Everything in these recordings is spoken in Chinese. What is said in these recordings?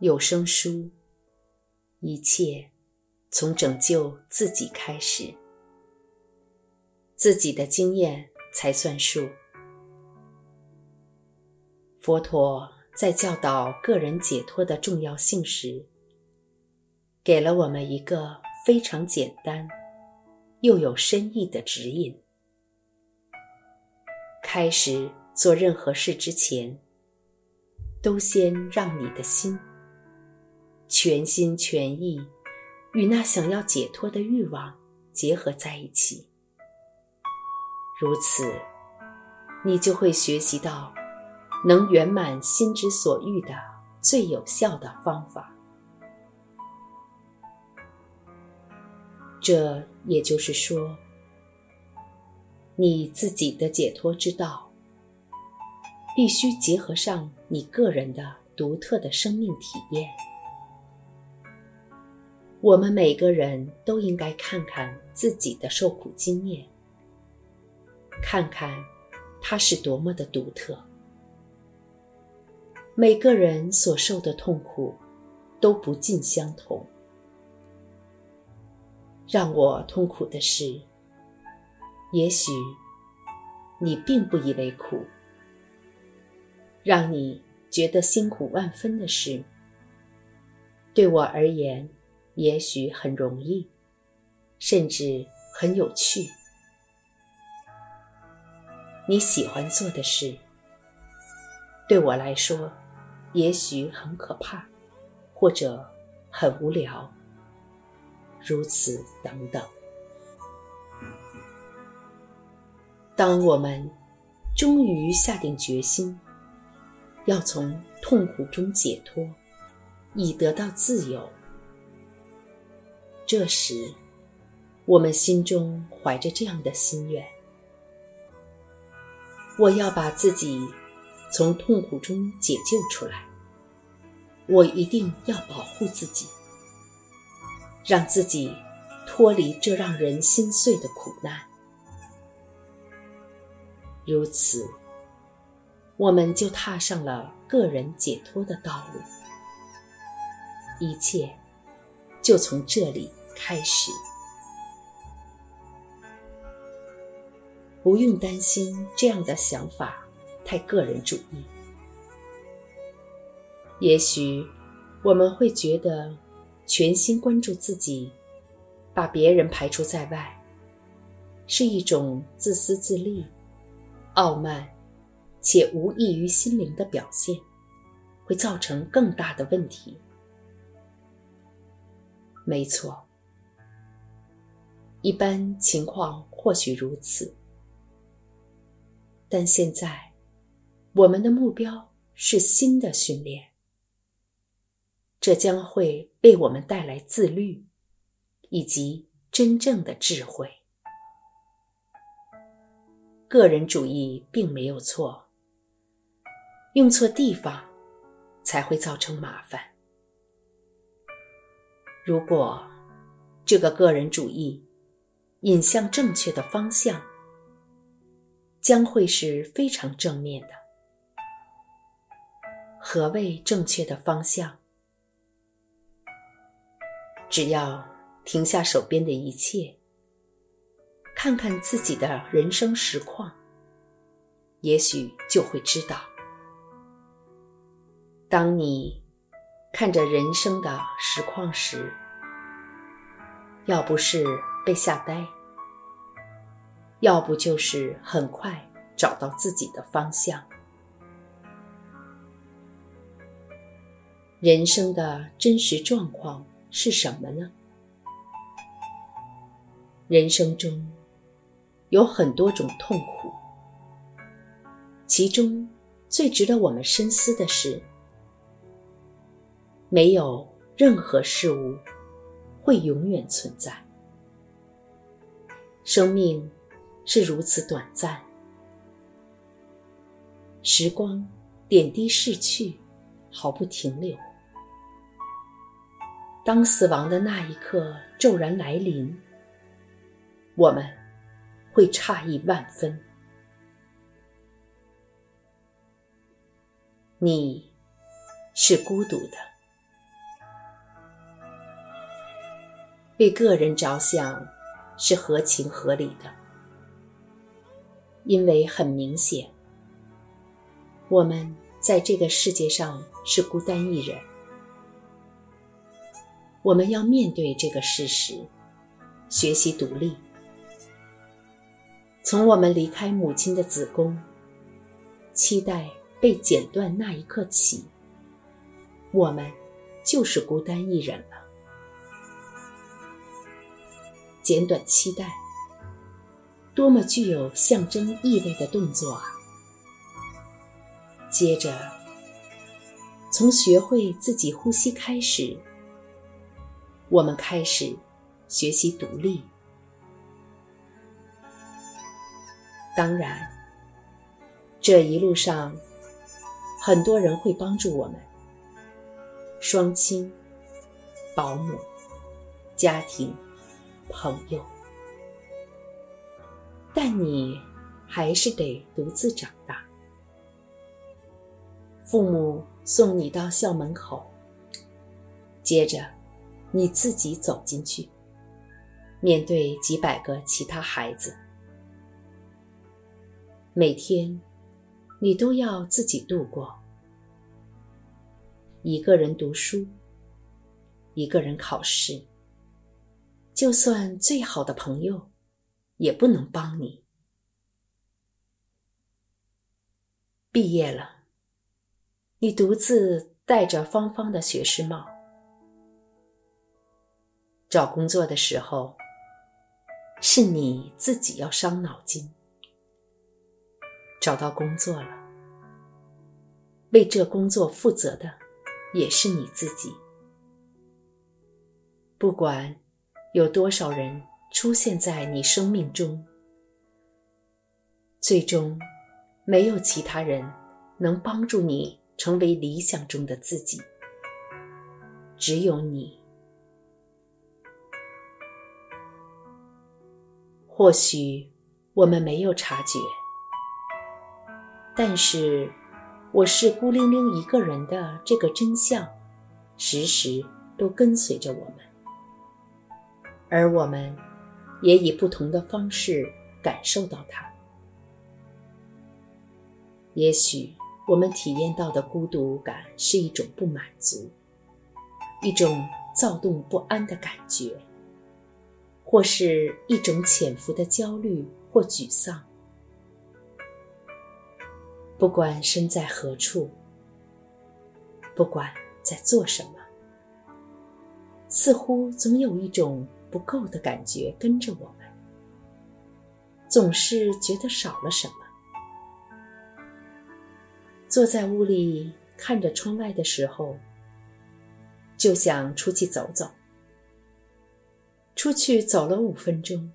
有声书，一切从拯救自己开始，自己的经验才算数。佛陀在教导个人解脱的重要性时，给了我们一个非常简单又有深意的指引：开始做任何事之前，都先让你的心全心全意与那想要解脱的欲望结合在一起。如此，你就会学习到。能圆满心之所欲的最有效的方法。这也就是说，你自己的解脱之道，必须结合上你个人的独特的生命体验。我们每个人都应该看看自己的受苦经验，看看它是多么的独特。每个人所受的痛苦都不尽相同。让我痛苦的是，也许你并不以为苦；让你觉得辛苦万分的事，对我而言也许很容易，甚至很有趣。你喜欢做的事，对我来说。也许很可怕，或者很无聊，如此等等。当我们终于下定决心，要从痛苦中解脱，以得到自由，这时，我们心中怀着这样的心愿：我要把自己从痛苦中解救出来。我一定要保护自己，让自己脱离这让人心碎的苦难。如此，我们就踏上了个人解脱的道路。一切就从这里开始。不用担心这样的想法太个人主义。也许我们会觉得，全心关注自己，把别人排除在外，是一种自私自利、傲慢且无益于心灵的表现，会造成更大的问题。没错，一般情况或许如此，但现在我们的目标是新的训练。这将会为我们带来自律，以及真正的智慧。个人主义并没有错，用错地方才会造成麻烦。如果这个个人主义引向正确的方向，将会是非常正面的。何谓正确的方向？只要停下手边的一切，看看自己的人生实况，也许就会知道：当你看着人生的实况时，要不是被吓呆，要不就是很快找到自己的方向。人生的真实状况。是什么呢？人生中有很多种痛苦，其中最值得我们深思的是，没有任何事物会永远存在，生命是如此短暂时光点滴逝去毫不停留。当死亡的那一刻骤然来临我们会诧异万分。你是孤独的为个人着想是合情合理的，因为很明显，我们在这个世界上是孤单一人。我们要面对这个事实，学习独立。从我们离开母亲的子宫，期待被剪断那一刻起，我们就是孤单一人了。简短期待，多么具有象征意味的动作啊！接着，从学会自己呼吸开始。我们开始学习独立。当然，这一路上，很多人会帮助我们：双亲、保姆、家庭、朋友。但你还是得独自长大。父母送你到校门口，接着。你自己走进去，面对几百个其他孩子，每天你都要自己度过，一个人读书，一个人考试，就算最好的朋友，也不能帮你。毕业了，你独自戴着方方的学士帽。找工作的时候，是你自己要伤脑筋。找到工作了，为这工作负责的也是你自己。不管有多少人出现在你生命中，最终没有其他人能帮助你成为理想中的自己，只有你。或许我们没有察觉，但是我是孤零零一个人的这个真相，时时都跟随着我们，而我们也以不同的方式感受到它。也许我们体验到的孤独感是一种不满足，一种躁动不安的感觉。或是一种潜伏的焦虑或沮丧，不管身在何处，不管在做什么，似乎总有一种不够的感觉跟着我们，总是觉得少了什么。坐在屋里看着窗外的时候，就想出去走走。出去走了五分钟，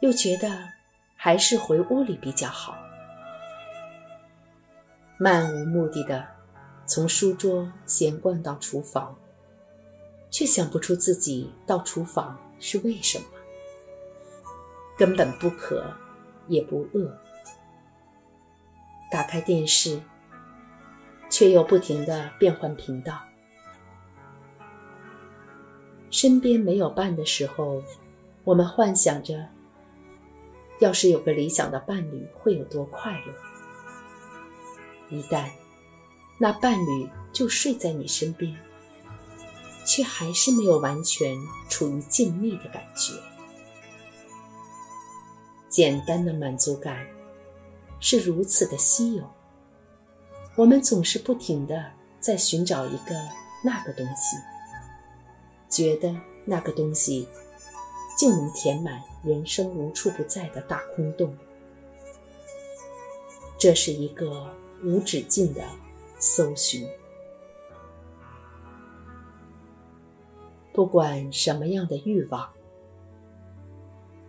又觉得还是回屋里比较好。漫无目的的从书桌闲逛到厨房，却想不出自己到厨房是为什么。根本不渴，也不饿。打开电视，却又不停的变换频道。身边没有伴的时候，我们幻想着，要是有个理想的伴侣会有多快乐。一旦那伴侣就睡在你身边，却还是没有完全处于静谧的感觉。简单的满足感是如此的稀有，我们总是不停的在寻找一个那个东西。觉得那个东西就能填满人生无处不在的大空洞，这是一个无止境的搜寻。不管什么样的欲望，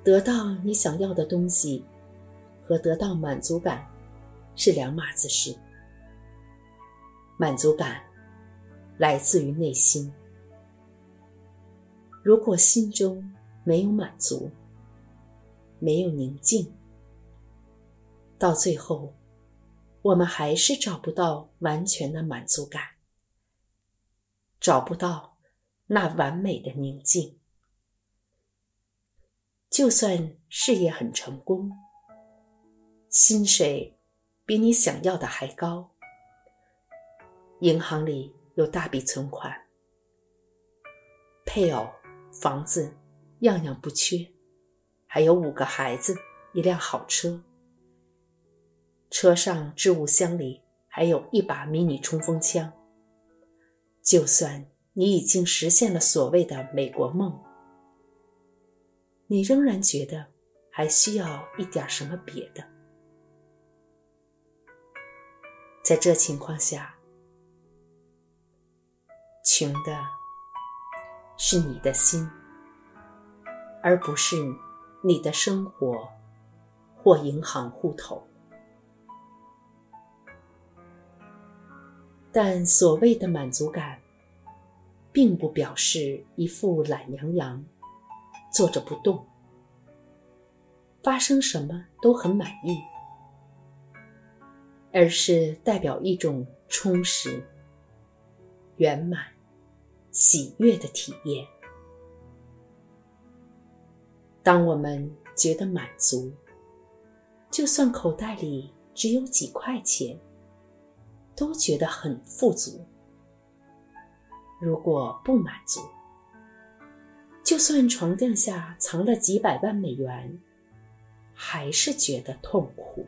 得到你想要的东西和得到满足感是两码子事。满足感来自于内心。如果心中没有满足，没有宁静，到最后，我们还是找不到完全的满足感，找不到那完美的宁静。就算事业很成功，薪水比你想要的还高，银行里有大笔存款，配偶、房子样样不缺，还有五个孩子，一辆好车，车上置物箱里还有一把迷你冲锋枪。就算你已经实现了所谓的美国梦。你仍然觉得还需要一点什么别的？在这情况下，穷的是你的心，而不是你的生活或银行户头。但所谓的满足感，并不表示一副懒洋洋。坐着不动，发生什么都很满意，而是代表一种充实、圆满、喜悦的体验。当我们觉得满足，就算口袋里只有几块钱，都觉得很富足。如果不满足，就算床垫下藏了几百万美元，还是觉得痛苦。